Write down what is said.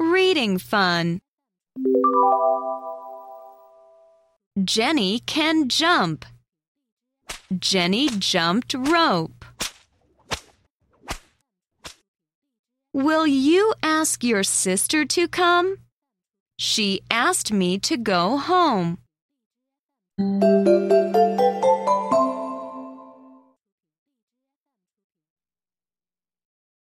Reading fun. Jenny can jump. Jenny jumped rope. Will you ask your sister to come? She asked me to go home.